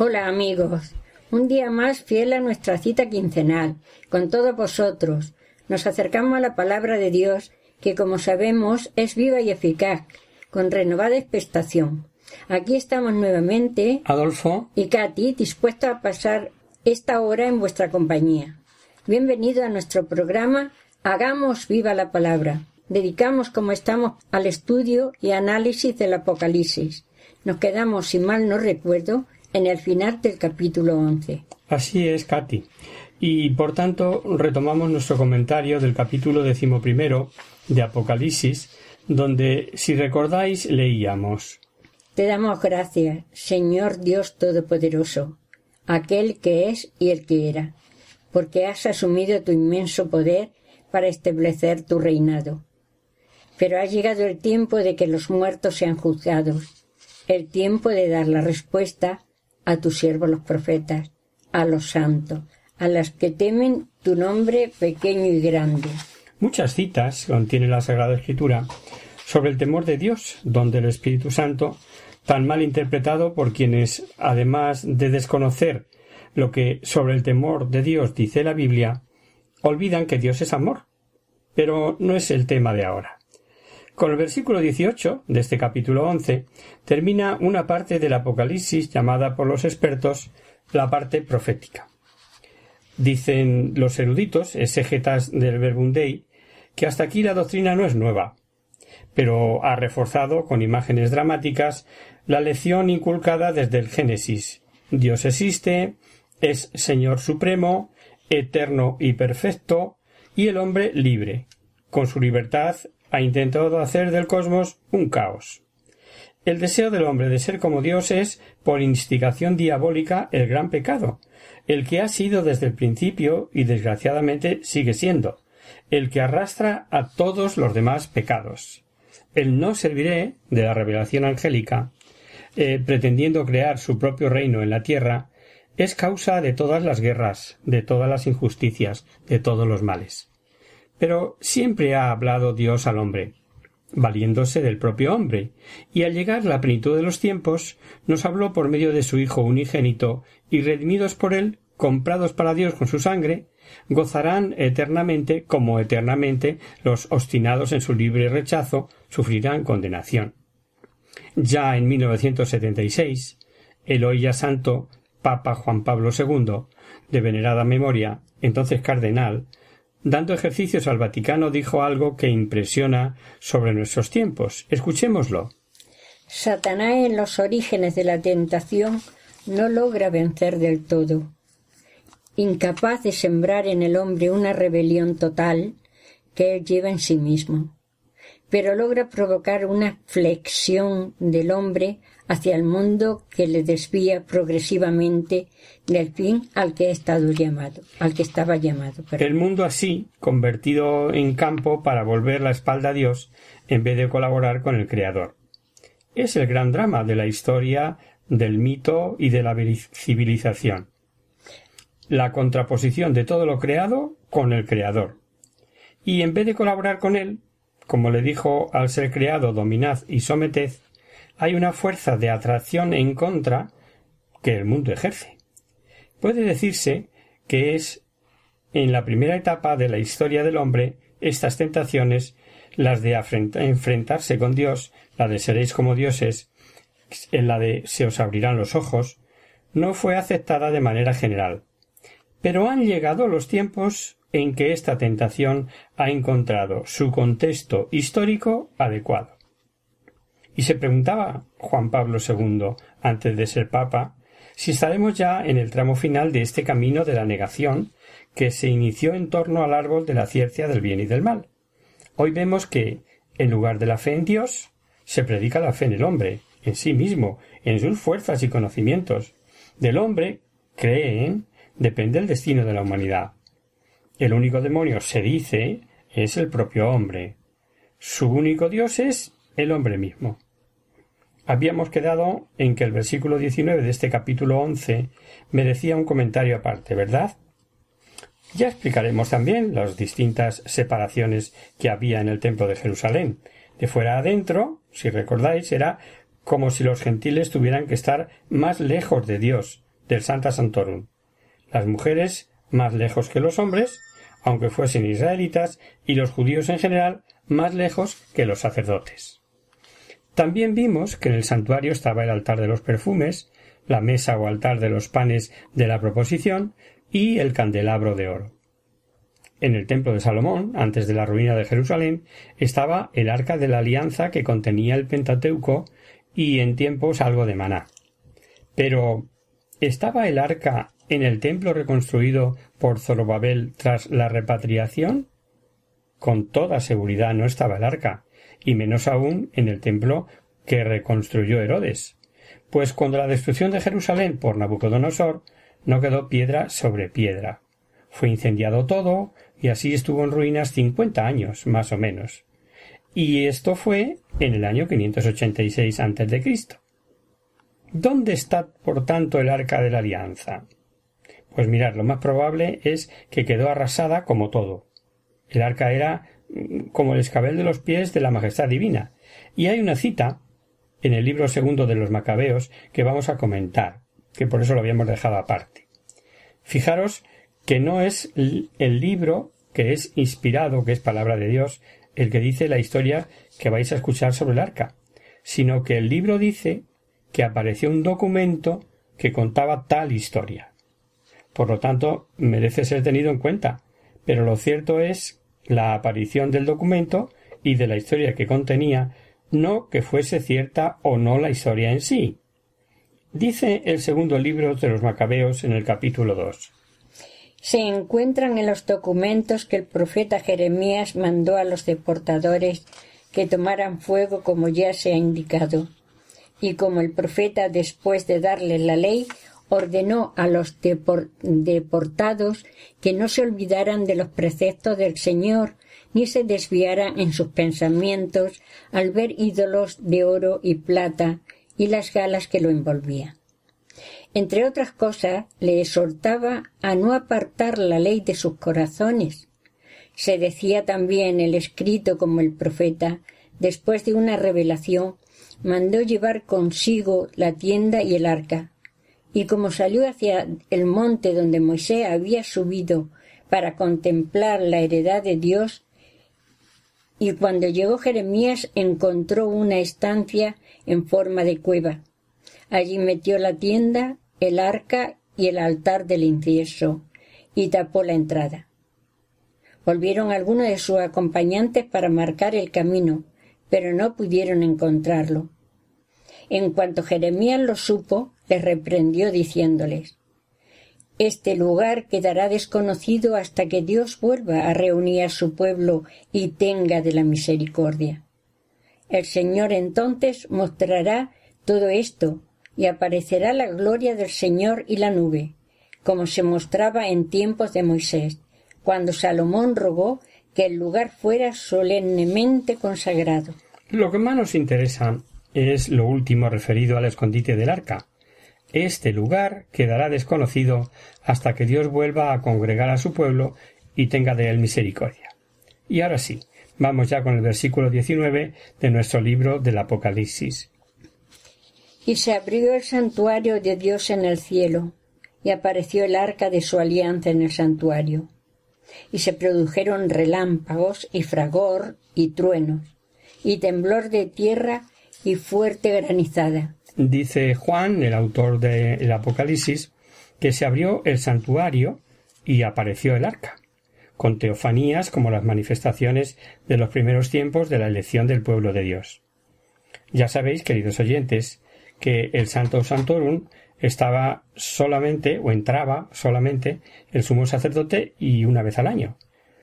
Hola amigos, un día más fiel a nuestra cita quincenal, con todos vosotros. Nos acercamos a la palabra de Dios, que como sabemos es viva y eficaz, con renovada expectación. Aquí estamos nuevamente, Adolfo, y Katy, dispuestos a pasar esta hora en vuestra compañía. Bienvenido a nuestro programa Hagamos viva la palabra. Dedicamos como estamos al estudio y análisis del Apocalipsis. Nos quedamos, si mal no recuerdo, en el final del capítulo 11. así es, Katy. Y por tanto retomamos nuestro comentario del capítulo decimoprimero de Apocalipsis, donde, si recordáis, leíamos Te damos gracias, Señor Dios Todopoderoso, aquel que es y el que era, porque has asumido tu inmenso poder para establecer tu reinado. Pero ha llegado el tiempo de que los muertos sean juzgados, el tiempo de dar la respuesta a tus siervos los profetas, a los santos, a las que temen tu nombre pequeño y grande. Muchas citas contiene la Sagrada Escritura sobre el temor de Dios, donde el Espíritu Santo, tan mal interpretado por quienes, además de desconocer lo que sobre el temor de Dios dice la Biblia, olvidan que Dios es amor. Pero no es el tema de ahora. Con el versículo 18 de este capítulo 11 termina una parte del Apocalipsis llamada por los expertos la parte profética. Dicen los eruditos, exégetas del Verbum Dei, que hasta aquí la doctrina no es nueva, pero ha reforzado con imágenes dramáticas la lección inculcada desde el Génesis. Dios existe, es Señor Supremo, eterno y perfecto, y el hombre libre. Con su libertad ha intentado hacer del cosmos un caos. El deseo del hombre de ser como Dios es, por instigación diabólica, el gran pecado, el que ha sido desde el principio y desgraciadamente sigue siendo, el que arrastra a todos los demás pecados. El no serviré de la revelación angélica, eh, pretendiendo crear su propio reino en la tierra, es causa de todas las guerras, de todas las injusticias, de todos los males. Pero siempre ha hablado Dios al hombre, valiéndose del propio hombre, y al llegar la plenitud de los tiempos, nos habló por medio de su Hijo unigénito, y redimidos por él, comprados para Dios con su sangre, gozarán eternamente como eternamente los obstinados en su libre rechazo sufrirán condenación. Ya en 1976, el hoy ya santo Papa Juan Pablo II, de venerada memoria, entonces cardenal, dando ejercicios al Vaticano, dijo algo que impresiona sobre nuestros tiempos. Escuchémoslo. Satanás en los orígenes de la tentación no logra vencer del todo. Incapaz de sembrar en el hombre una rebelión total que él lleva en sí mismo, pero logra provocar una flexión del hombre hacia el mundo que le desvía progresivamente del fin al que ha estado llamado, al que estaba llamado. El mundo así, convertido en campo para volver la espalda a Dios en vez de colaborar con el Creador. Es el gran drama de la historia del mito y de la civilización. La contraposición de todo lo creado con el Creador. Y en vez de colaborar con él, como le dijo al ser creado dominad y someted, hay una fuerza de atracción en contra que el mundo ejerce. Puede decirse que es en la primera etapa de la historia del hombre estas tentaciones, las de enfrentarse con Dios, la de seréis como dioses, en la de se os abrirán los ojos, no fue aceptada de manera general. Pero han llegado los tiempos en que esta tentación ha encontrado su contexto histórico adecuado. Y se preguntaba Juan Pablo II, antes de ser Papa, si estaremos ya en el tramo final de este camino de la negación que se inició en torno al árbol de la ciencia del bien y del mal. Hoy vemos que, en lugar de la fe en Dios, se predica la fe en el hombre, en sí mismo, en sus fuerzas y conocimientos. Del hombre, creen, depende el destino de la humanidad. El único demonio, se dice, es el propio hombre. Su único Dios es el hombre mismo. Habíamos quedado en que el versículo 19 de este capítulo 11 merecía un comentario aparte, ¿verdad? Ya explicaremos también las distintas separaciones que había en el templo de Jerusalén. De fuera adentro, si recordáis, era como si los gentiles tuvieran que estar más lejos de Dios, del Santa Santorum. Las mujeres más lejos que los hombres, aunque fuesen israelitas, y los judíos en general más lejos que los sacerdotes. También vimos que en el santuario estaba el altar de los perfumes, la mesa o altar de los panes de la proposición y el candelabro de oro. En el templo de Salomón, antes de la ruina de Jerusalén, estaba el arca de la alianza que contenía el Pentateuco y en tiempos algo de maná. Pero ¿estaba el arca en el templo reconstruido por Zorobabel tras la repatriación? Con toda seguridad no estaba el arca, y menos aún en el templo que reconstruyó Herodes. Pues cuando la destrucción de Jerusalén por Nabucodonosor no quedó piedra sobre piedra. Fue incendiado todo, y así estuvo en ruinas cincuenta años, más o menos. Y esto fue en el año 586 a.C. ¿Dónde está, por tanto, el arca de la alianza? Pues mirad, lo más probable es que quedó arrasada como todo. El arca era como el escabel de los pies de la majestad divina. Y hay una cita en el libro segundo de los Macabeos que vamos a comentar, que por eso lo habíamos dejado aparte. Fijaros que no es el libro que es inspirado, que es palabra de Dios, el que dice la historia que vais a escuchar sobre el arca, sino que el libro dice que apareció un documento que contaba tal historia. Por lo tanto, merece ser tenido en cuenta, pero lo cierto es la aparición del documento y de la historia que contenía, no que fuese cierta o no la historia en sí. Dice el segundo libro de los Macabeos en el capítulo 2 se encuentran en los documentos que el profeta Jeremías mandó a los deportadores que tomaran fuego como ya se ha indicado. Y como el profeta, después de darles la ley, ordenó a los deportados que no se olvidaran de los preceptos del Señor, ni se desviaran en sus pensamientos al ver ídolos de oro y plata y las galas que lo envolvían. Entre otras cosas, le exhortaba a no apartar la ley de sus corazones. Se decía también el escrito como el profeta, después de una revelación, mandó llevar consigo la tienda y el arca. Y como salió hacia el monte donde Moisés había subido para contemplar la heredad de Dios, y cuando llegó Jeremías encontró una estancia en forma de cueva, Allí metió la tienda, el arca y el altar del incienso, y tapó la entrada. Volvieron algunos de sus acompañantes para marcar el camino, pero no pudieron encontrarlo. En cuanto Jeremías lo supo, les reprendió diciéndoles Este lugar quedará desconocido hasta que Dios vuelva a reunir a su pueblo y tenga de la misericordia. El Señor entonces mostrará todo esto y aparecerá la gloria del Señor y la nube, como se mostraba en tiempos de Moisés, cuando Salomón rogó que el lugar fuera solemnemente consagrado. Lo que más nos interesa es lo último referido al escondite del arca. Este lugar quedará desconocido hasta que Dios vuelva a congregar a su pueblo y tenga de él misericordia. Y ahora sí, vamos ya con el versículo 19 de nuestro libro del Apocalipsis. Y se abrió el santuario de Dios en el cielo, y apareció el arca de su alianza en el santuario. Y se produjeron relámpagos y fragor y truenos, y temblor de tierra y fuerte granizada. Dice Juan, el autor del Apocalipsis, que se abrió el santuario y apareció el arca, con teofanías como las manifestaciones de los primeros tiempos de la elección del pueblo de Dios. Ya sabéis, queridos oyentes, que el Santo Santorum estaba solamente o entraba solamente el sumo sacerdote y una vez al año.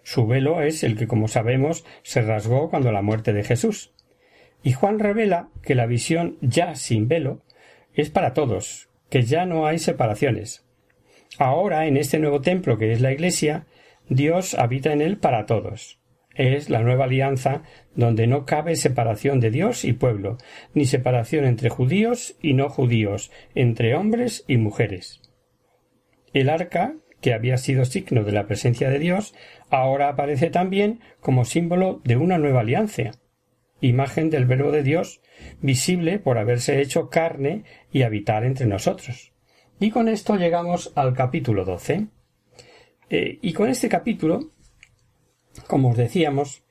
Su velo es el que, como sabemos, se rasgó cuando la muerte de Jesús. Y Juan revela que la visión ya sin velo es para todos, que ya no hay separaciones. Ahora, en este nuevo templo que es la Iglesia, Dios habita en él para todos. Es la nueva alianza donde no cabe separación de Dios y pueblo, ni separación entre judíos y no judíos, entre hombres y mujeres. El arca, que había sido signo de la presencia de Dios, ahora aparece también como símbolo de una nueva alianza, imagen del Verbo de Dios, visible por haberse hecho carne y habitar entre nosotros. Y con esto llegamos al capítulo doce. Eh, y con este capítulo, como os decíamos,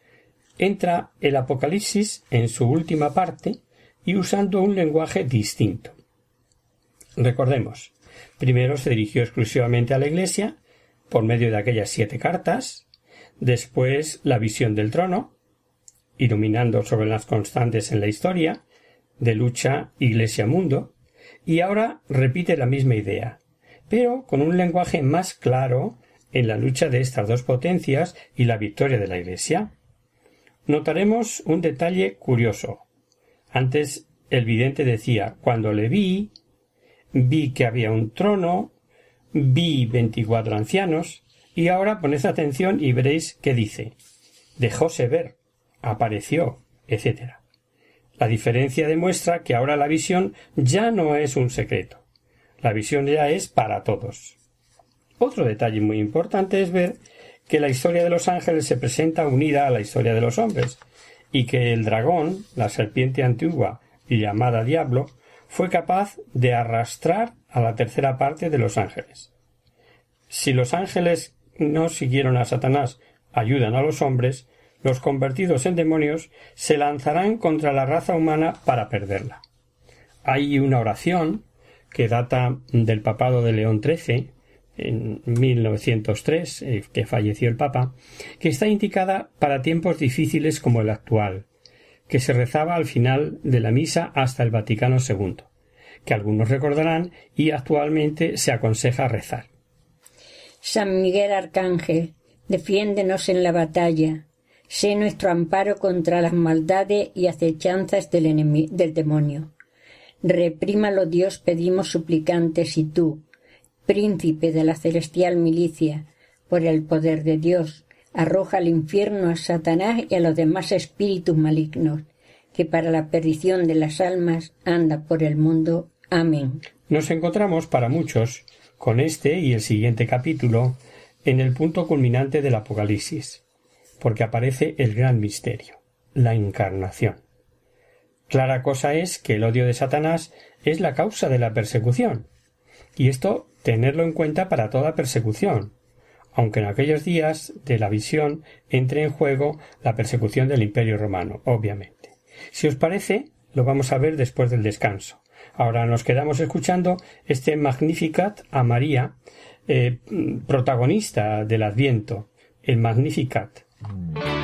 entra el Apocalipsis en su última parte y usando un lenguaje distinto. Recordemos, primero se dirigió exclusivamente a la Iglesia por medio de aquellas siete cartas, después la visión del trono, iluminando sobre las constantes en la historia, de lucha Iglesia-mundo, y ahora repite la misma idea, pero con un lenguaje más claro en la lucha de estas dos potencias y la victoria de la Iglesia. Notaremos un detalle curioso. Antes el vidente decía cuando le vi, vi que había un trono, vi veinticuatro ancianos, y ahora poned atención y veréis qué dice. Dejóse ver, apareció, etc. La diferencia demuestra que ahora la visión ya no es un secreto. La visión ya es para todos. Otro detalle muy importante es ver que la historia de los ángeles se presenta unida a la historia de los hombres, y que el dragón, la serpiente antigua y llamada diablo, fue capaz de arrastrar a la tercera parte de los ángeles. Si los ángeles no siguieron a Satanás, ayudan a los hombres, los convertidos en demonios se lanzarán contra la raza humana para perderla. Hay una oración que data del papado de León XIII, en 1903, eh, que falleció el Papa, que está indicada para tiempos difíciles como el actual, que se rezaba al final de la misa hasta el Vaticano II, que algunos recordarán y actualmente se aconseja rezar. San Miguel Arcángel, defiéndenos en la batalla, sé nuestro amparo contra las maldades y acechanzas del, del demonio. Reprímalo Dios pedimos suplicantes y tú, príncipe de la celestial milicia, por el poder de Dios, arroja al infierno a Satanás y a los demás espíritus malignos, que para la perdición de las almas anda por el mundo. Amén. Nos encontramos para muchos con este y el siguiente capítulo en el punto culminante del Apocalipsis porque aparece el gran misterio, la encarnación. Clara cosa es que el odio de Satanás es la causa de la persecución, y esto tenerlo en cuenta para toda persecución, aunque en aquellos días de la visión entre en juego la persecución del Imperio romano, obviamente. Si os parece, lo vamos a ver después del descanso. Ahora nos quedamos escuchando este Magnificat a María, eh, protagonista del Adviento, el Magnificat, Mm.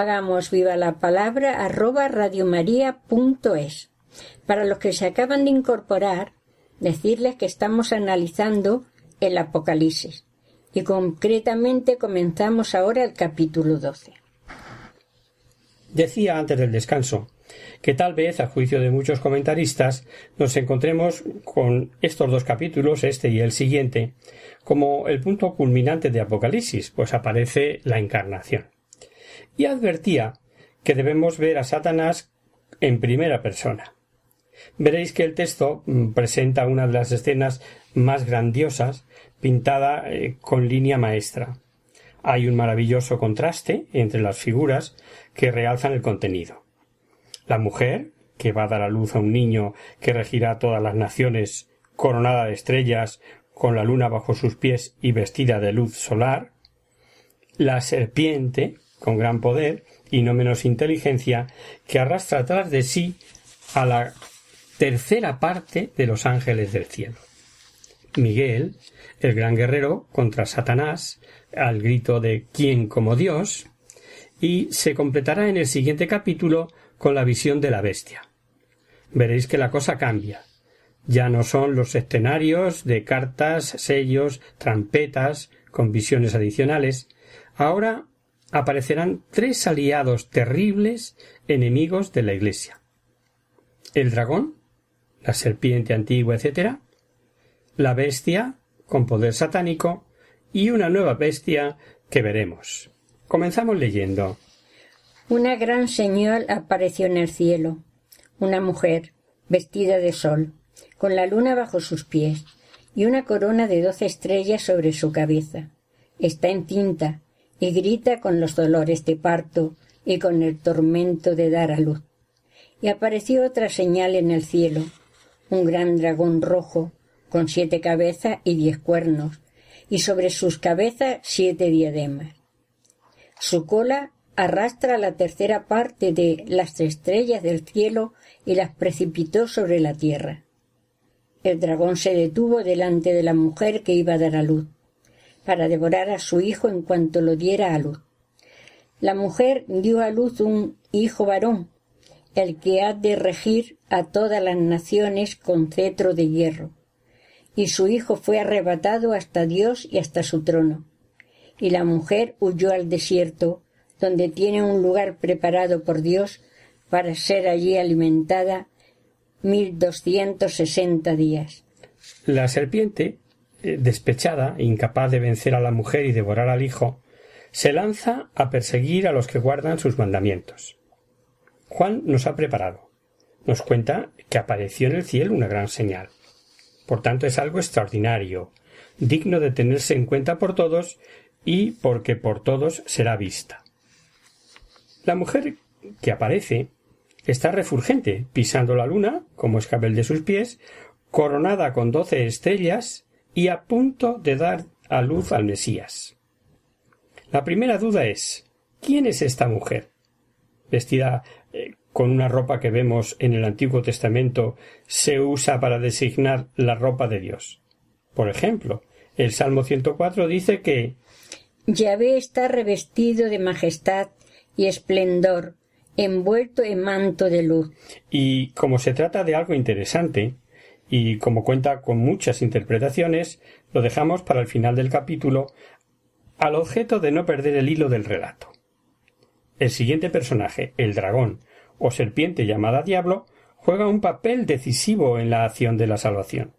hagamos viva la palabra arroba radiomaria.es. Para los que se acaban de incorporar, decirles que estamos analizando el Apocalipsis y concretamente comenzamos ahora el capítulo 12. Decía antes del descanso que tal vez, a juicio de muchos comentaristas, nos encontremos con estos dos capítulos, este y el siguiente, como el punto culminante de Apocalipsis, pues aparece la encarnación y advertía que debemos ver a Satanás en primera persona. Veréis que el texto mm, presenta una de las escenas más grandiosas pintada eh, con línea maestra. Hay un maravilloso contraste entre las figuras que realzan el contenido. La mujer, que va a dar a luz a un niño que regirá todas las naciones, coronada de estrellas, con la luna bajo sus pies y vestida de luz solar. La serpiente, con gran poder y no menos inteligencia, que arrastra tras de sí a la tercera parte de los ángeles del cielo. Miguel, el gran guerrero, contra Satanás, al grito de ¿quién como Dios? y se completará en el siguiente capítulo con la visión de la bestia. Veréis que la cosa cambia. Ya no son los escenarios de cartas, sellos, trampetas, con visiones adicionales. Ahora aparecerán tres aliados terribles enemigos de la Iglesia. El dragón, la serpiente antigua, etc., la bestia, con poder satánico, y una nueva bestia que veremos. Comenzamos leyendo. Una gran señal apareció en el cielo, una mujer, vestida de sol, con la luna bajo sus pies, y una corona de doce estrellas sobre su cabeza. Está encinta y grita con los dolores de parto y con el tormento de dar a luz. Y apareció otra señal en el cielo, un gran dragón rojo, con siete cabezas y diez cuernos, y sobre sus cabezas siete diademas. Su cola arrastra la tercera parte de las estrellas del cielo y las precipitó sobre la tierra. El dragón se detuvo delante de la mujer que iba a dar a luz para devorar a su hijo en cuanto lo diera a luz. La mujer dio a luz un hijo varón, el que ha de regir a todas las naciones con cetro de hierro. Y su hijo fue arrebatado hasta Dios y hasta su trono. Y la mujer huyó al desierto, donde tiene un lugar preparado por Dios para ser allí alimentada mil doscientos sesenta días. La serpiente despechada, incapaz de vencer a la mujer y devorar al hijo, se lanza a perseguir a los que guardan sus mandamientos. Juan nos ha preparado. Nos cuenta que apareció en el cielo una gran señal. Por tanto, es algo extraordinario, digno de tenerse en cuenta por todos y porque por todos será vista. La mujer que aparece está refulgente, pisando la luna, como escabel de sus pies, coronada con doce estrellas y a punto de dar a luz al Mesías. La primera duda es ¿quién es esta mujer? Vestida eh, con una ropa que vemos en el Antiguo Testamento se usa para designar la ropa de Dios. Por ejemplo, el Salmo 104 dice que Yahvé está revestido de majestad y esplendor, envuelto en manto de luz. Y como se trata de algo interesante, y como cuenta con muchas interpretaciones, lo dejamos para el final del capítulo, al objeto de no perder el hilo del relato. El siguiente personaje, el dragón, o serpiente llamada diablo, juega un papel decisivo en la acción de la salvación.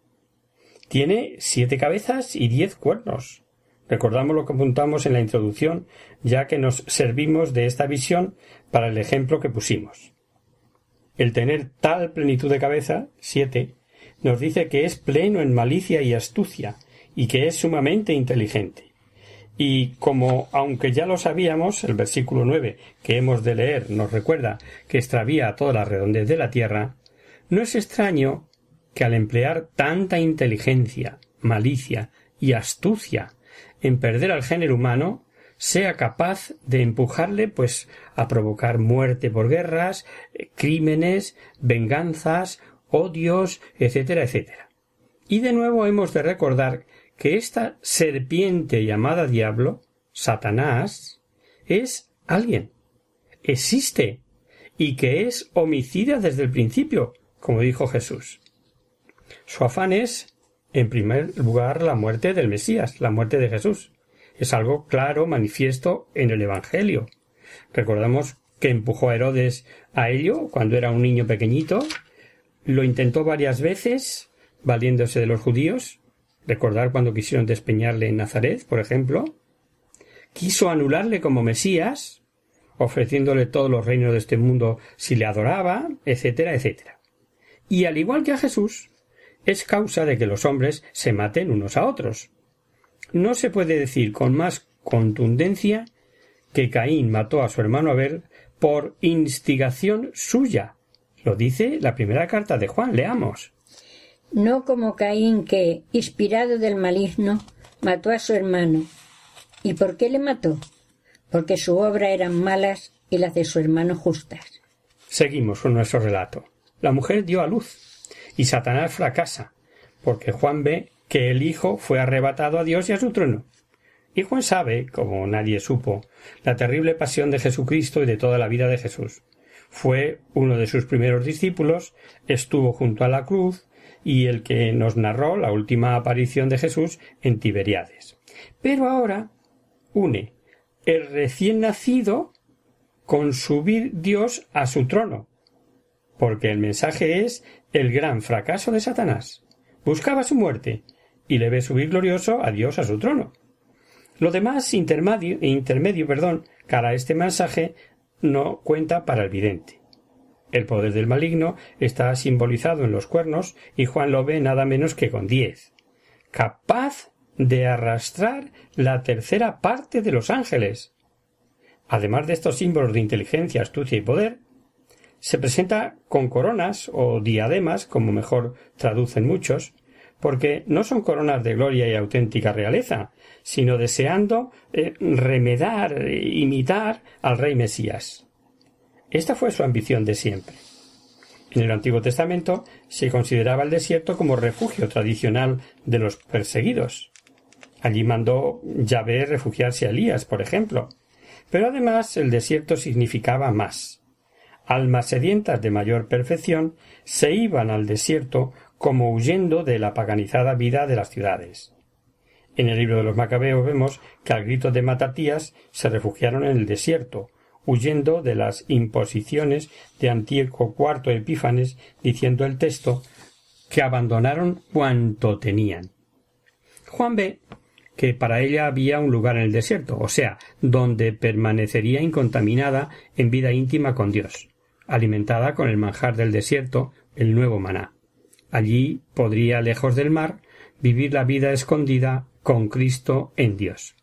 Tiene siete cabezas y diez cuernos. Recordamos lo que apuntamos en la introducción, ya que nos servimos de esta visión para el ejemplo que pusimos. El tener tal plenitud de cabeza, siete, nos dice que es pleno en malicia y astucia, y que es sumamente inteligente. Y como, aunque ya lo sabíamos, el versículo nueve que hemos de leer nos recuerda que extravía toda la redondez de la tierra, no es extraño que al emplear tanta inteligencia, malicia y astucia en perder al género humano, sea capaz de empujarle pues a provocar muerte por guerras, eh, crímenes, venganzas, odios, etcétera, etcétera. Y de nuevo hemos de recordar que esta serpiente llamada diablo, Satanás, es alguien, existe, y que es homicida desde el principio, como dijo Jesús. Su afán es, en primer lugar, la muerte del Mesías, la muerte de Jesús. Es algo claro, manifiesto en el Evangelio. Recordamos que empujó a Herodes a ello cuando era un niño pequeñito, lo intentó varias veces, valiéndose de los judíos, recordar cuando quisieron despeñarle en Nazaret, por ejemplo, quiso anularle como Mesías, ofreciéndole todos los reinos de este mundo si le adoraba, etcétera, etcétera. Y al igual que a Jesús, es causa de que los hombres se maten unos a otros. No se puede decir con más contundencia que Caín mató a su hermano Abel por instigación suya, lo dice la primera carta de Juan. Leamos. No como Caín que, inspirado del maligno, mató a su hermano. ¿Y por qué le mató? Porque su obra eran malas y las de su hermano justas. Seguimos con nuestro relato. La mujer dio a luz y Satanás fracasa, porque Juan ve que el Hijo fue arrebatado a Dios y a su trono. Y Juan sabe, como nadie supo, la terrible pasión de Jesucristo y de toda la vida de Jesús. Fue uno de sus primeros discípulos, estuvo junto a la cruz y el que nos narró la última aparición de Jesús en Tiberiades. Pero ahora une el recién nacido con subir Dios a su trono, porque el mensaje es el gran fracaso de Satanás. Buscaba su muerte y le ve subir glorioso a Dios a su trono. Lo demás intermedio, intermedio perdón, cara a este mensaje no cuenta para el vidente. El poder del maligno está simbolizado en los cuernos y Juan lo ve nada menos que con diez, capaz de arrastrar la tercera parte de los ángeles. Además de estos símbolos de inteligencia, astucia y poder, se presenta con coronas o diademas, como mejor traducen muchos, porque no son coronas de gloria y auténtica realeza, sino deseando eh, remedar, imitar al rey Mesías. Esta fue su ambición de siempre. En el Antiguo Testamento se consideraba el desierto como refugio tradicional de los perseguidos. Allí mandó Yahvé refugiarse a Elías, por ejemplo. Pero además el desierto significaba más. Almas sedientas de mayor perfección se iban al desierto como huyendo de la paganizada vida de las ciudades. En el libro de los Macabeos vemos que al grito de Matatías se refugiaron en el desierto, huyendo de las imposiciones de Antíoco IV Epífanes, diciendo el texto que abandonaron cuanto tenían. Juan ve que para ella había un lugar en el desierto, o sea, donde permanecería incontaminada en vida íntima con Dios, alimentada con el manjar del desierto, el nuevo maná. Allí podría, lejos del mar, vivir la vida escondida con Cristo en Dios.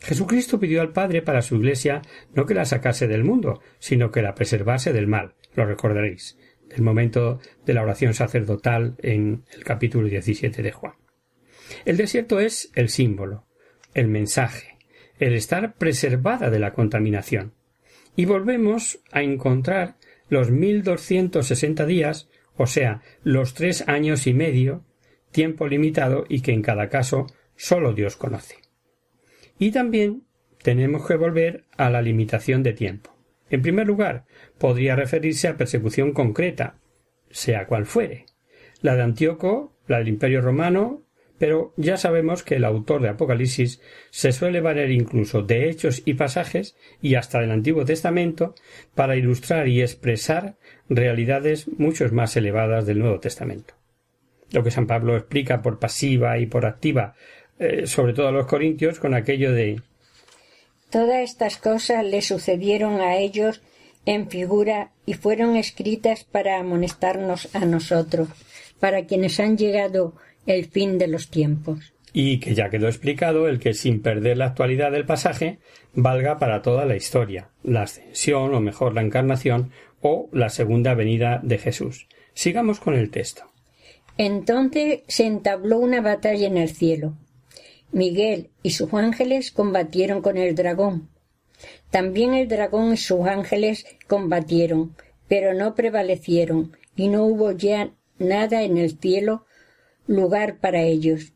Jesucristo pidió al Padre para su Iglesia no que la sacase del mundo, sino que la preservase del mal, lo recordaréis, del momento de la oración sacerdotal en el capítulo 17 de Juan. El desierto es el símbolo, el mensaje, el estar preservada de la contaminación. Y volvemos a encontrar los mil doscientos sesenta días, o sea, los tres años y medio, tiempo limitado y que en cada caso solo Dios conoce. Y también tenemos que volver a la limitación de tiempo. En primer lugar, podría referirse a persecución concreta, sea cual fuere. La de Antíoco, la del Imperio romano, pero ya sabemos que el autor de Apocalipsis se suele valer incluso de hechos y pasajes y hasta del Antiguo Testamento para ilustrar y expresar realidades mucho más elevadas del Nuevo Testamento. Lo que San Pablo explica por pasiva y por activa, eh, sobre todo a los corintios, con aquello de Todas estas cosas le sucedieron a ellos en figura y fueron escritas para amonestarnos a nosotros, para quienes han llegado el fin de los tiempos. Y que ya quedó explicado el que sin perder la actualidad del pasaje valga para toda la historia, la ascensión o mejor la encarnación o la segunda venida de Jesús. Sigamos con el texto. Entonces se entabló una batalla en el cielo. Miguel y sus ángeles combatieron con el dragón. También el dragón y sus ángeles combatieron, pero no prevalecieron, y no hubo ya nada en el cielo lugar para ellos.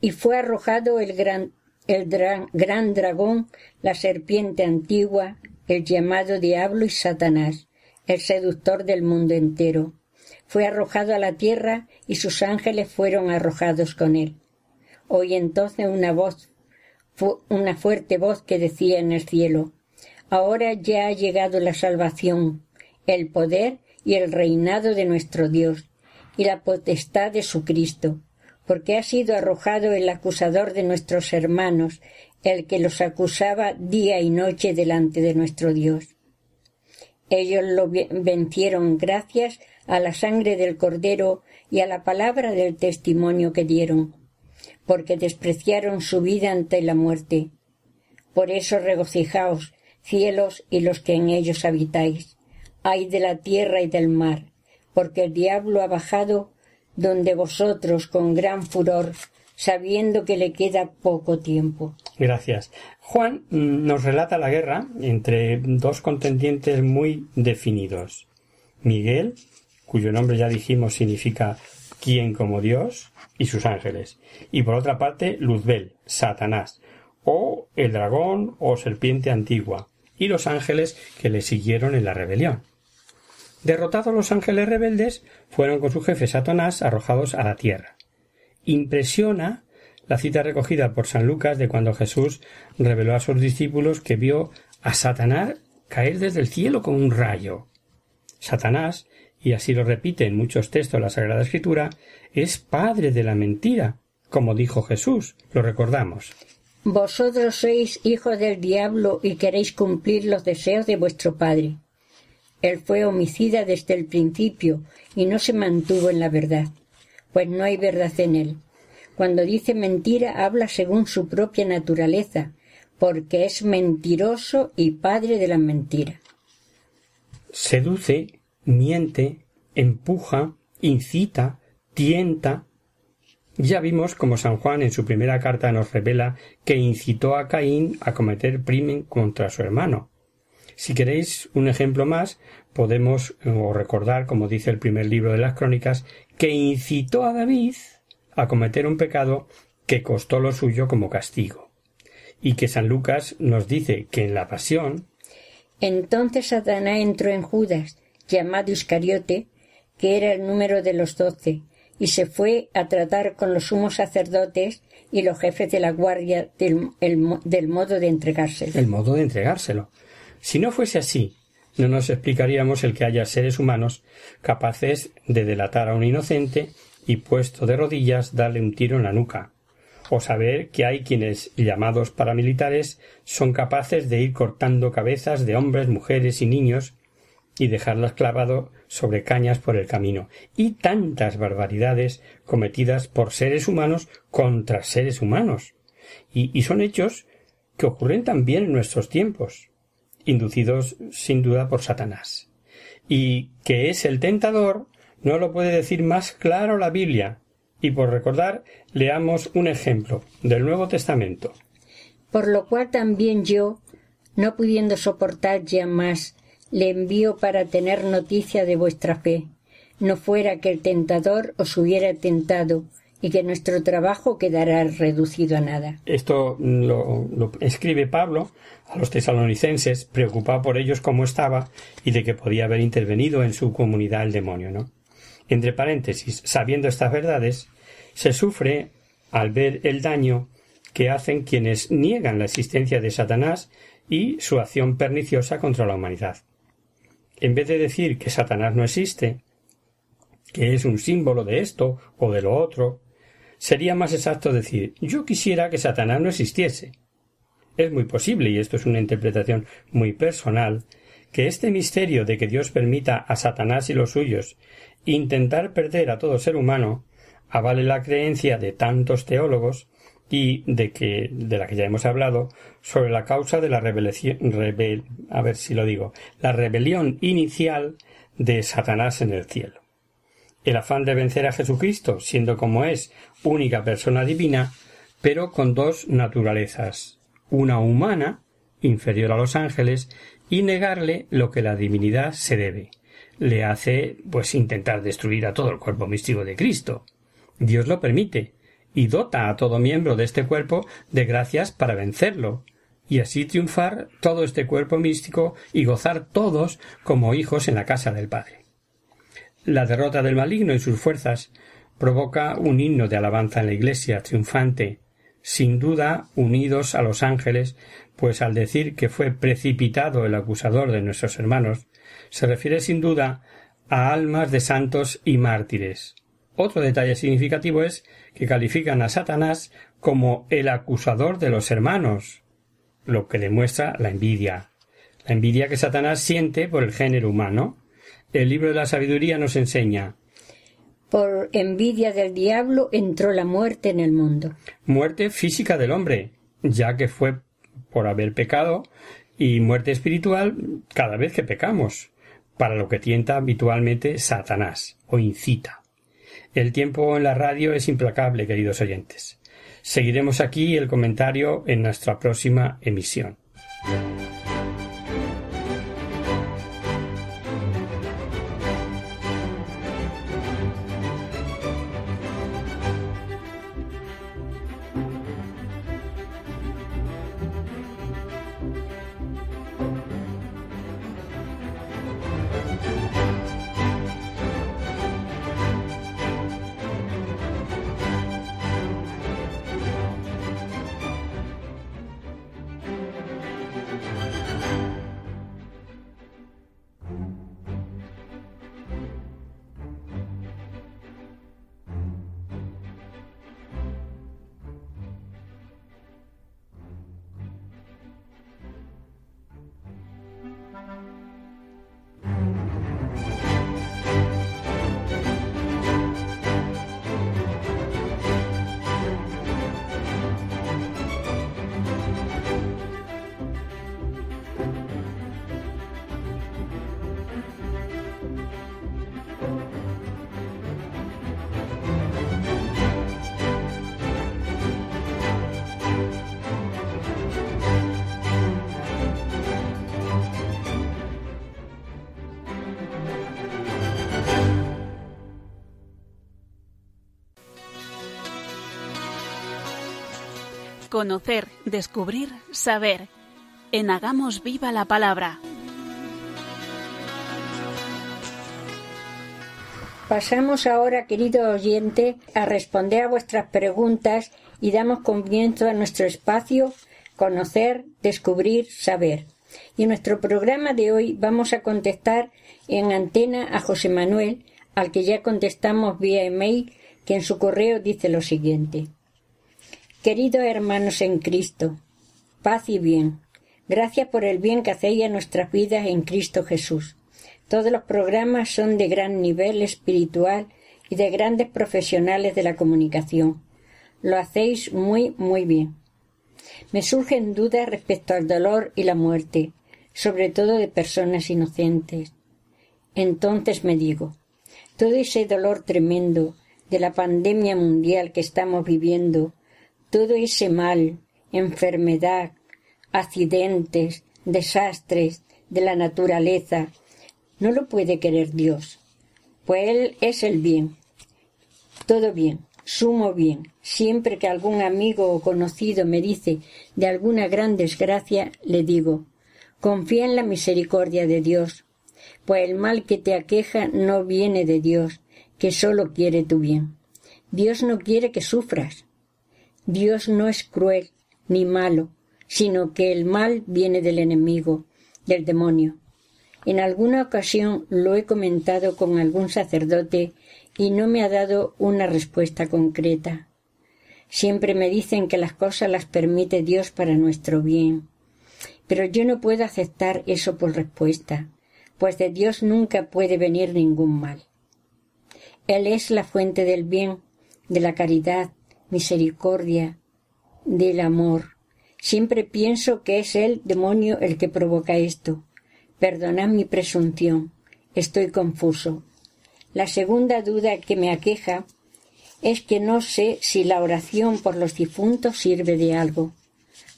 Y fue arrojado el gran, el gran dragón, la serpiente antigua, el llamado diablo y Satanás, el seductor del mundo entero. Fue arrojado a la tierra y sus ángeles fueron arrojados con él. Oí entonces una voz, una fuerte voz que decía en el cielo, Ahora ya ha llegado la salvación, el poder y el reinado de nuestro Dios y la potestad de su Cristo, porque ha sido arrojado el acusador de nuestros hermanos, el que los acusaba día y noche delante de nuestro Dios. Ellos lo vencieron gracias a la sangre del Cordero y a la palabra del testimonio que dieron, porque despreciaron su vida ante la muerte. Por eso regocijaos, cielos y los que en ellos habitáis. Ay de la tierra y del mar, porque el diablo ha bajado donde vosotros con gran furor, sabiendo que le queda poco tiempo. Gracias. Juan mm, nos relata la guerra entre dos contendientes muy definidos. Miguel, cuyo nombre ya dijimos significa quien como Dios, y sus ángeles. Y por otra parte, Luzbel, Satanás, o el dragón o serpiente antigua, y los ángeles que le siguieron en la rebelión. Derrotados los ángeles rebeldes, fueron con su jefe Satanás arrojados a la tierra. Impresiona la cita recogida por San Lucas de cuando Jesús reveló a sus discípulos que vio a Satanás caer desde el cielo como un rayo. Satanás, y así lo repite en muchos textos de la Sagrada Escritura, es padre de la mentira, como dijo Jesús, lo recordamos. Vosotros sois hijos del diablo y queréis cumplir los deseos de vuestro padre. Él fue homicida desde el principio y no se mantuvo en la verdad, pues no hay verdad en él. Cuando dice mentira habla según su propia naturaleza, porque es mentiroso y padre de la mentira. Seduce, miente, empuja, incita, tienta. Ya vimos como San Juan en su primera carta nos revela que incitó a Caín a cometer crimen contra su hermano, si queréis un ejemplo más, podemos o recordar, como dice el primer libro de las crónicas, que incitó a David a cometer un pecado que costó lo suyo como castigo. Y que San Lucas nos dice que en la pasión. Entonces Satanás entró en Judas, llamado Iscariote, que era el número de los doce, y se fue a tratar con los sumos sacerdotes y los jefes de la guardia del, del modo de entregárselo. El modo de entregárselo. Si no fuese así, no nos explicaríamos el que haya seres humanos capaces de delatar a un inocente y puesto de rodillas darle un tiro en la nuca, o saber que hay quienes, llamados paramilitares, son capaces de ir cortando cabezas de hombres, mujeres y niños y dejarlas clavado sobre cañas por el camino, y tantas barbaridades cometidas por seres humanos contra seres humanos. Y, y son hechos que ocurren también en nuestros tiempos, inducidos sin duda por Satanás. Y que es el tentador, no lo puede decir más claro la Biblia, y por recordar, leamos un ejemplo del Nuevo Testamento. Por lo cual también yo, no pudiendo soportar ya más, le envío para tener noticia de vuestra fe, no fuera que el tentador os hubiera tentado y que nuestro trabajo quedará reducido a nada. Esto lo, escribe Pablo a los tesalonicenses, preocupado por ellos cómo estaba y de que podía haber intervenido en su comunidad el demonio, ¿no? Entre paréntesis, sabiendo estas verdades, se sufre al ver el daño que hacen quienes niegan la existencia de Satanás y su acción perniciosa contra la humanidad. En vez de decir que Satanás no existe, que es un símbolo de esto o de lo otro, sería más exacto decir yo quisiera que Satanás no existiese. Es muy posible, y esto es una interpretación muy personal, que este misterio de que Dios permita a Satanás y los suyos intentar perder a todo ser humano avale la creencia de tantos teólogos y de que de la que ya hemos hablado sobre la causa de la rebelión a ver si lo digo la rebelión inicial de Satanás en el cielo. El afán de vencer a Jesucristo, siendo como es única persona divina, pero con dos naturalezas, una humana, inferior a los ángeles, y negarle lo que la divinidad se debe, le hace pues intentar destruir a todo el cuerpo místico de Cristo. Dios lo permite y dota a todo miembro de este cuerpo de gracias para vencerlo y así triunfar todo este cuerpo místico y gozar todos como hijos en la casa del Padre. La derrota del maligno y sus fuerzas provoca un himno de alabanza en la Iglesia triunfante, sin duda unidos a los ángeles, pues al decir que fue precipitado el acusador de nuestros hermanos, se refiere sin duda a almas de santos y mártires. Otro detalle significativo es que califican a Satanás como el acusador de los hermanos, lo que demuestra la envidia. La envidia que Satanás siente por el género humano. El libro de la sabiduría nos enseña por envidia del diablo entró la muerte en el mundo. Muerte física del hombre, ya que fue por haber pecado, y muerte espiritual cada vez que pecamos para lo que tienta habitualmente Satanás o incita. El tiempo en la radio es implacable, queridos oyentes. Seguiremos aquí el comentario en nuestra próxima emisión. Conocer, descubrir, saber. En Hagamos Viva la Palabra. Pasamos ahora, querido oyente, a responder a vuestras preguntas y damos comienzo a nuestro espacio Conocer, Descubrir, Saber. Y en nuestro programa de hoy vamos a contestar en antena a José Manuel, al que ya contestamos vía email, que en su correo dice lo siguiente. Queridos hermanos en Cristo, paz y bien. Gracias por el bien que hacéis a nuestras vidas en Cristo Jesús. Todos los programas son de gran nivel espiritual y de grandes profesionales de la comunicación. Lo hacéis muy, muy bien. Me surgen dudas respecto al dolor y la muerte, sobre todo de personas inocentes. Entonces me digo, todo ese dolor tremendo de la pandemia mundial que estamos viviendo, todo ese mal, enfermedad, accidentes, desastres de la naturaleza, no lo puede querer Dios, pues Él es el bien. Todo bien, sumo bien. Siempre que algún amigo o conocido me dice de alguna gran desgracia, le digo, confía en la misericordia de Dios, pues el mal que te aqueja no viene de Dios, que sólo quiere tu bien. Dios no quiere que sufras. Dios no es cruel ni malo, sino que el mal viene del enemigo, del demonio. En alguna ocasión lo he comentado con algún sacerdote y no me ha dado una respuesta concreta. Siempre me dicen que las cosas las permite Dios para nuestro bien. Pero yo no puedo aceptar eso por respuesta, pues de Dios nunca puede venir ningún mal. Él es la fuente del bien, de la caridad, misericordia, del amor. Siempre pienso que es el demonio el que provoca esto. Perdonad mi presunción. Estoy confuso. La segunda duda que me aqueja es que no sé si la oración por los difuntos sirve de algo,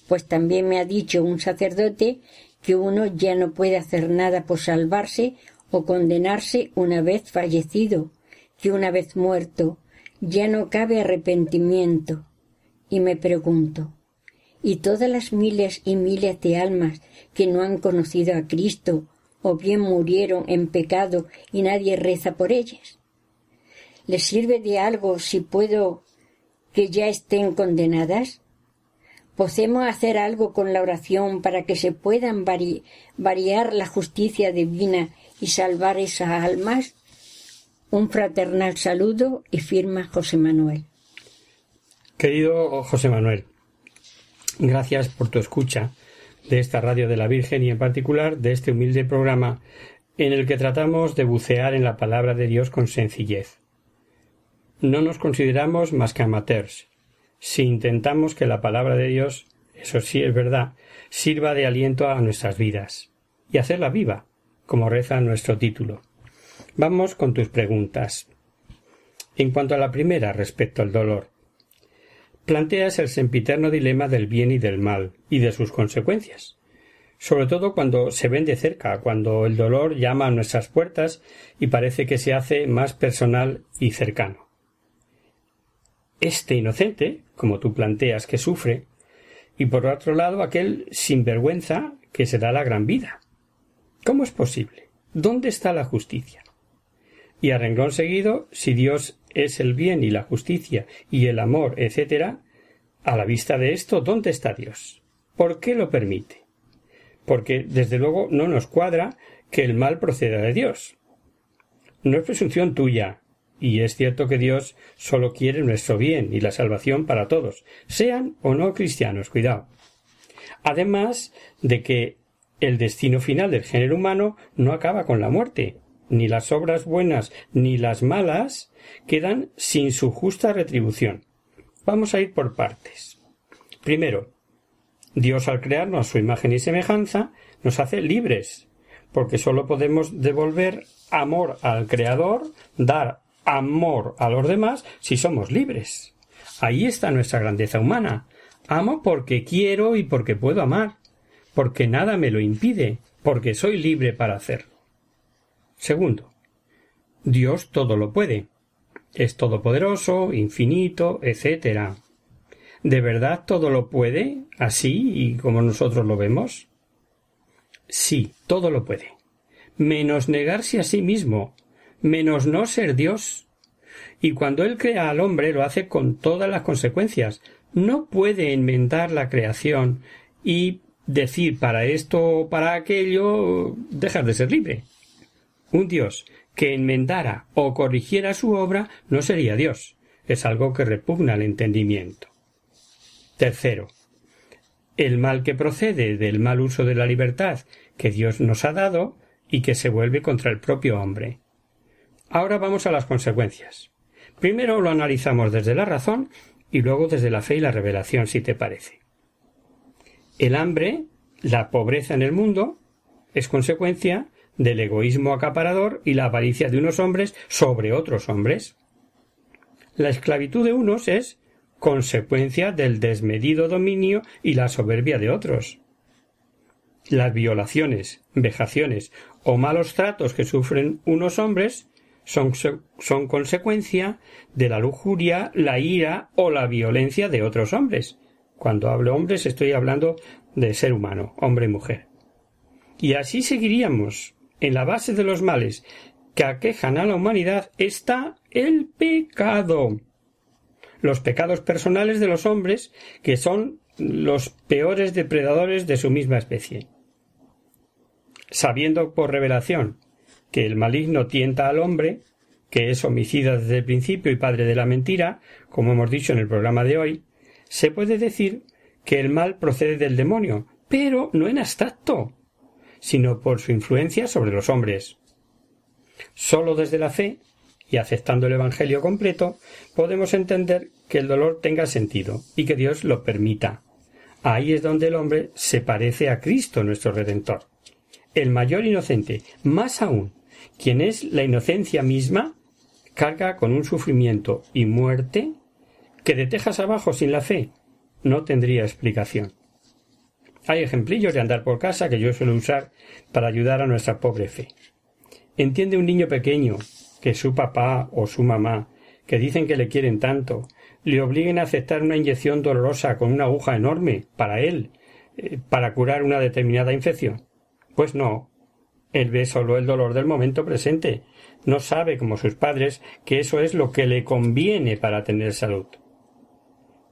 pues también me ha dicho un sacerdote que uno ya no puede hacer nada por salvarse o condenarse una vez fallecido, que una vez muerto ya no cabe arrepentimiento. Y me pregunto, ¿y todas las miles y miles de almas que no han conocido a Cristo o bien murieron en pecado y nadie reza por ellas? ¿Les sirve de algo si puedo que ya estén condenadas? ¿Podemos hacer algo con la oración para que se puedan variar la justicia divina y salvar esas almas? Un fraternal saludo y firma José Manuel. Querido José Manuel, gracias por tu escucha de esta radio de la Virgen y en particular de este humilde programa en el que tratamos de bucear en la palabra de Dios con sencillez. No nos consideramos más que amateurs. Si intentamos que la palabra de Dios, eso sí es verdad, sirva de aliento a nuestras vidas y hacerla viva, como reza nuestro título. Vamos con tus preguntas. En cuanto a la primera respecto al dolor, planteas el sempiterno dilema del bien y del mal y de sus consecuencias, sobre todo cuando se ven de cerca, cuando el dolor llama a nuestras puertas y parece que se hace más personal y cercano. Este inocente, como tú planteas que sufre, y por otro lado aquel sinvergüenza que se da la gran vida. ¿Cómo es posible? ¿Dónde está la justicia? Y a renglón seguido, si Dios es el bien y la justicia y el amor, etc., a la vista de esto, ¿dónde está Dios? ¿Por qué lo permite? Porque, desde luego, no nos cuadra que el mal proceda de Dios. No es presunción tuya, y es cierto que Dios solo quiere nuestro bien y la salvación para todos, sean o no cristianos, cuidado. Además de que el destino final del género humano no acaba con la muerte, ni las obras buenas ni las malas quedan sin su justa retribución. Vamos a ir por partes. Primero, Dios al crearnos a su imagen y semejanza nos hace libres, porque sólo podemos devolver amor al Creador, dar amor a los demás si somos libres. Ahí está nuestra grandeza humana. Amo porque quiero y porque puedo amar, porque nada me lo impide, porque soy libre para hacerlo. Segundo, Dios todo lo puede. Es todopoderoso, infinito, etc. ¿De verdad todo lo puede, así y como nosotros lo vemos? Sí, todo lo puede. Menos negarse a sí mismo, menos no ser Dios. Y cuando Él crea al hombre lo hace con todas las consecuencias. No puede enmendar la creación y decir para esto o para aquello dejar de ser libre. Un Dios que enmendara o corrigiera su obra no sería Dios. Es algo que repugna al entendimiento. Tercero, el mal que procede del mal uso de la libertad que Dios nos ha dado y que se vuelve contra el propio hombre. Ahora vamos a las consecuencias. Primero lo analizamos desde la razón y luego desde la fe y la revelación, si te parece. El hambre, la pobreza en el mundo, es consecuencia del egoísmo acaparador y la avaricia de unos hombres sobre otros hombres. La esclavitud de unos es consecuencia del desmedido dominio y la soberbia de otros. Las violaciones, vejaciones o malos tratos que sufren unos hombres son, son, consecuencia de la lujuria, la ira o la violencia de otros hombres. Cuando hablo hombres estoy hablando de ser humano, hombre y mujer. Y así seguiríamos. En la base de los males que aquejan a la humanidad está el pecado. Los pecados personales de los hombres, que son los peores depredadores de su misma especie. Sabiendo por revelación que el maligno tienta al hombre, que es homicida desde el principio y padre de la mentira, como hemos dicho en el programa de hoy, se puede decir que el mal procede del demonio, pero no en abstracto, sino por su influencia sobre los hombres. Sólo desde la fe y aceptando el Evangelio completo, podemos entender que el dolor tenga sentido y que Dios lo permita. Ahí es donde el hombre se parece a Cristo nuestro Redentor. El mayor inocente, más aún, quien es la inocencia misma, carga con un sufrimiento y muerte que de tejas abajo sin la fe no tendría explicación. Hay ejemplillos de andar por casa que yo suelo usar para ayudar a nuestra pobre fe. Entiende un niño pequeño que su papá o su mamá, que dicen que le quieren tanto, le obliguen a aceptar una inyección dolorosa con una aguja enorme para él, eh, para curar una determinada infección. Pues no. Él ve solo el dolor del momento presente. No sabe, como sus padres, que eso es lo que le conviene para tener salud.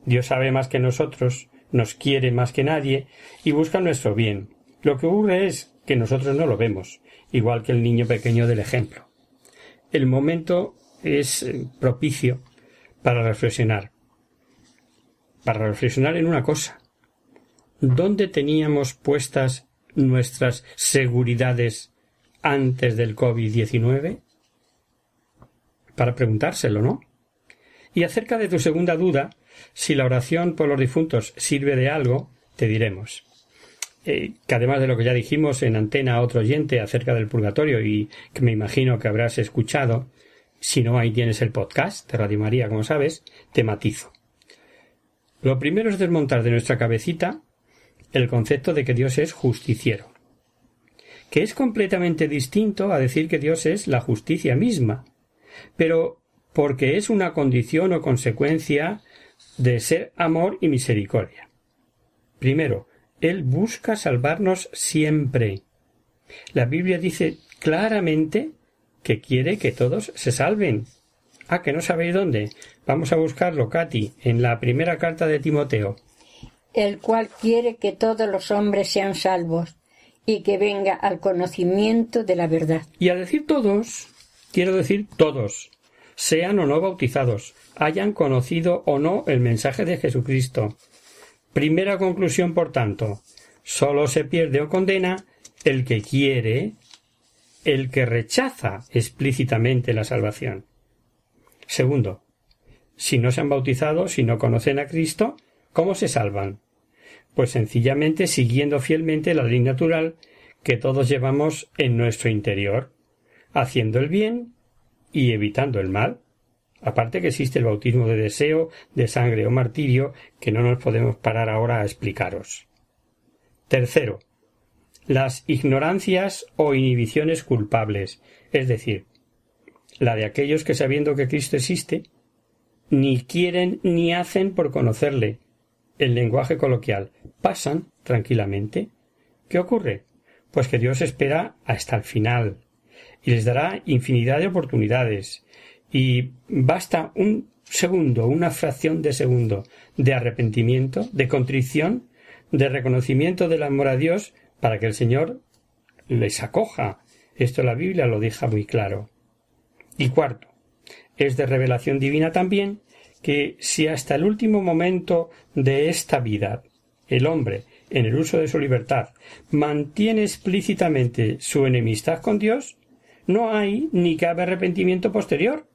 Dios sabe más que nosotros, nos quiere más que nadie y busca nuestro bien. Lo que ocurre es que nosotros no lo vemos, igual que el niño pequeño del ejemplo. El momento es eh, propicio para reflexionar. Para reflexionar en una cosa. ¿Dónde teníamos puestas nuestras seguridades antes del COVID-19? Para preguntárselo, ¿no? Y acerca de tu segunda duda, si la oración por los difuntos sirve de algo, te diremos. Eh, que además de lo que ya dijimos en antena a otro oyente acerca del purgatorio y que me imagino que habrás escuchado, si no ahí tienes el podcast de Radio María, como sabes, te matizo. Lo primero es desmontar de nuestra cabecita el concepto de que Dios es justiciero, que es completamente distinto a decir que Dios es la justicia misma, pero porque es una condición o consecuencia de ser amor y misericordia. Primero, Él busca salvarnos siempre. La Biblia dice claramente que quiere que todos se salven. Ah, que no sabéis dónde. Vamos a buscarlo, Katy, en la primera carta de Timoteo. El cual quiere que todos los hombres sean salvos y que venga al conocimiento de la verdad. Y al decir todos, quiero decir todos, sean o no bautizados, hayan conocido o no el mensaje de Jesucristo. Primera conclusión, por tanto, sólo se pierde o condena el que quiere, el que rechaza explícitamente la salvación. Segundo, si no se han bautizado, si no conocen a Cristo, ¿cómo se salvan? Pues sencillamente siguiendo fielmente la ley natural que todos llevamos en nuestro interior, haciendo el bien y evitando el mal. Aparte que existe el bautismo de deseo, de sangre o martirio, que no nos podemos parar ahora a explicaros. Tercero, las ignorancias o inhibiciones culpables, es decir, la de aquellos que sabiendo que Cristo existe, ni quieren ni hacen por conocerle. El lenguaje coloquial pasan tranquilamente. ¿Qué ocurre? Pues que Dios espera hasta el final, y les dará infinidad de oportunidades. Y basta un segundo, una fracción de segundo de arrepentimiento, de contrición, de reconocimiento del amor a Dios para que el Señor les acoja. Esto la Biblia lo deja muy claro. Y cuarto, es de revelación divina también que si hasta el último momento de esta vida el hombre, en el uso de su libertad, mantiene explícitamente su enemistad con Dios, no hay ni cabe arrepentimiento posterior.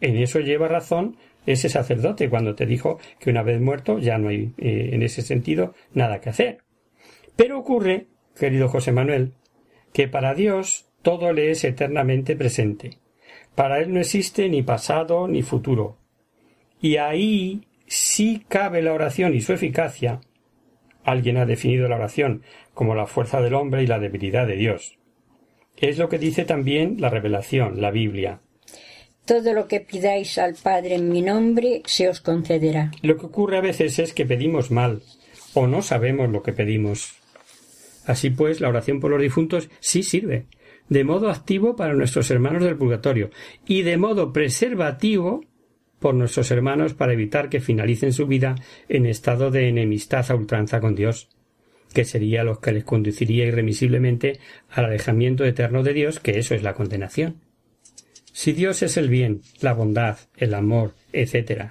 En eso lleva razón ese sacerdote cuando te dijo que una vez muerto ya no hay eh, en ese sentido nada que hacer. Pero ocurre, querido José Manuel, que para Dios todo le es eternamente presente. Para él no existe ni pasado ni futuro. Y ahí sí cabe la oración y su eficacia. Alguien ha definido la oración como la fuerza del hombre y la debilidad de Dios. Es lo que dice también la revelación, la Biblia. Todo lo que pidáis al Padre en mi nombre se os concederá. Lo que ocurre a veces es que pedimos mal o no sabemos lo que pedimos. Así pues, la oración por los difuntos sí sirve, de modo activo para nuestros hermanos del purgatorio y de modo preservativo por nuestros hermanos para evitar que finalicen su vida en estado de enemistad a ultranza con Dios, que sería lo que les conduciría irremisiblemente al alejamiento eterno de Dios, que eso es la condenación. Si Dios es el bien, la bondad, el amor, etc.,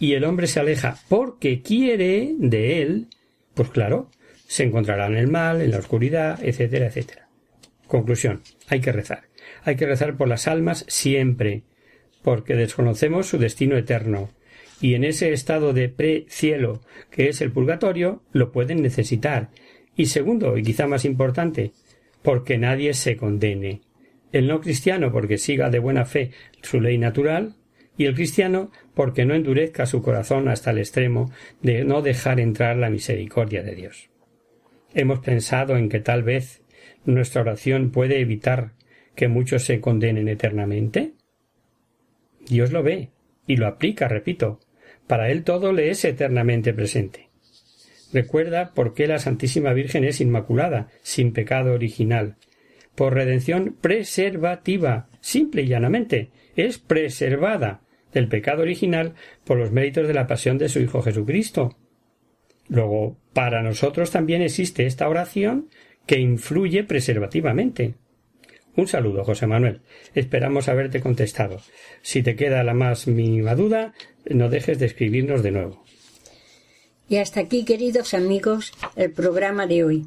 y el hombre se aleja porque quiere de él, pues claro, se encontrará en el mal, en la oscuridad, etcétera, etcétera. Conclusión. Hay que rezar. Hay que rezar por las almas siempre, porque desconocemos su destino eterno, y en ese estado de pre-cielo que es el purgatorio, lo pueden necesitar. Y segundo, y quizá más importante, porque nadie se condene el no cristiano porque siga de buena fe su ley natural, y el cristiano porque no endurezca su corazón hasta el extremo de no dejar entrar la misericordia de Dios. Hemos pensado en que tal vez nuestra oración puede evitar que muchos se condenen eternamente. Dios lo ve y lo aplica, repito. Para él todo le es eternamente presente. Recuerda por qué la Santísima Virgen es inmaculada, sin pecado original, por redención preservativa, simple y llanamente, es preservada del pecado original por los méritos de la pasión de su Hijo Jesucristo. Luego, para nosotros también existe esta oración que influye preservativamente. Un saludo, José Manuel. Esperamos haberte contestado. Si te queda la más mínima duda, no dejes de escribirnos de nuevo. Y hasta aquí, queridos amigos, el programa de hoy.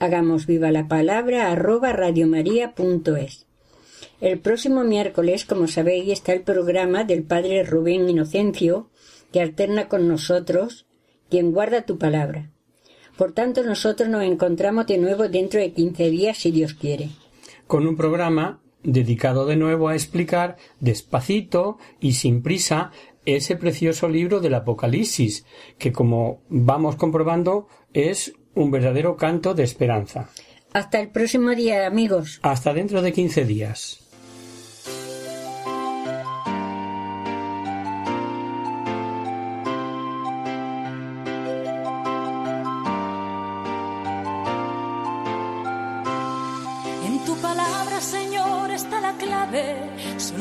Hagamos viva la palabra arroba radiomaria.es. El próximo miércoles, como sabéis, está el programa del Padre Rubén Inocencio, que alterna con nosotros, quien guarda tu palabra. Por tanto, nosotros nos encontramos de nuevo dentro de quince días, si Dios quiere. Con un programa dedicado de nuevo a explicar despacito y sin prisa ese precioso libro del Apocalipsis, que como vamos comprobando es un verdadero canto de esperanza. Hasta el próximo día, amigos. Hasta dentro de quince días.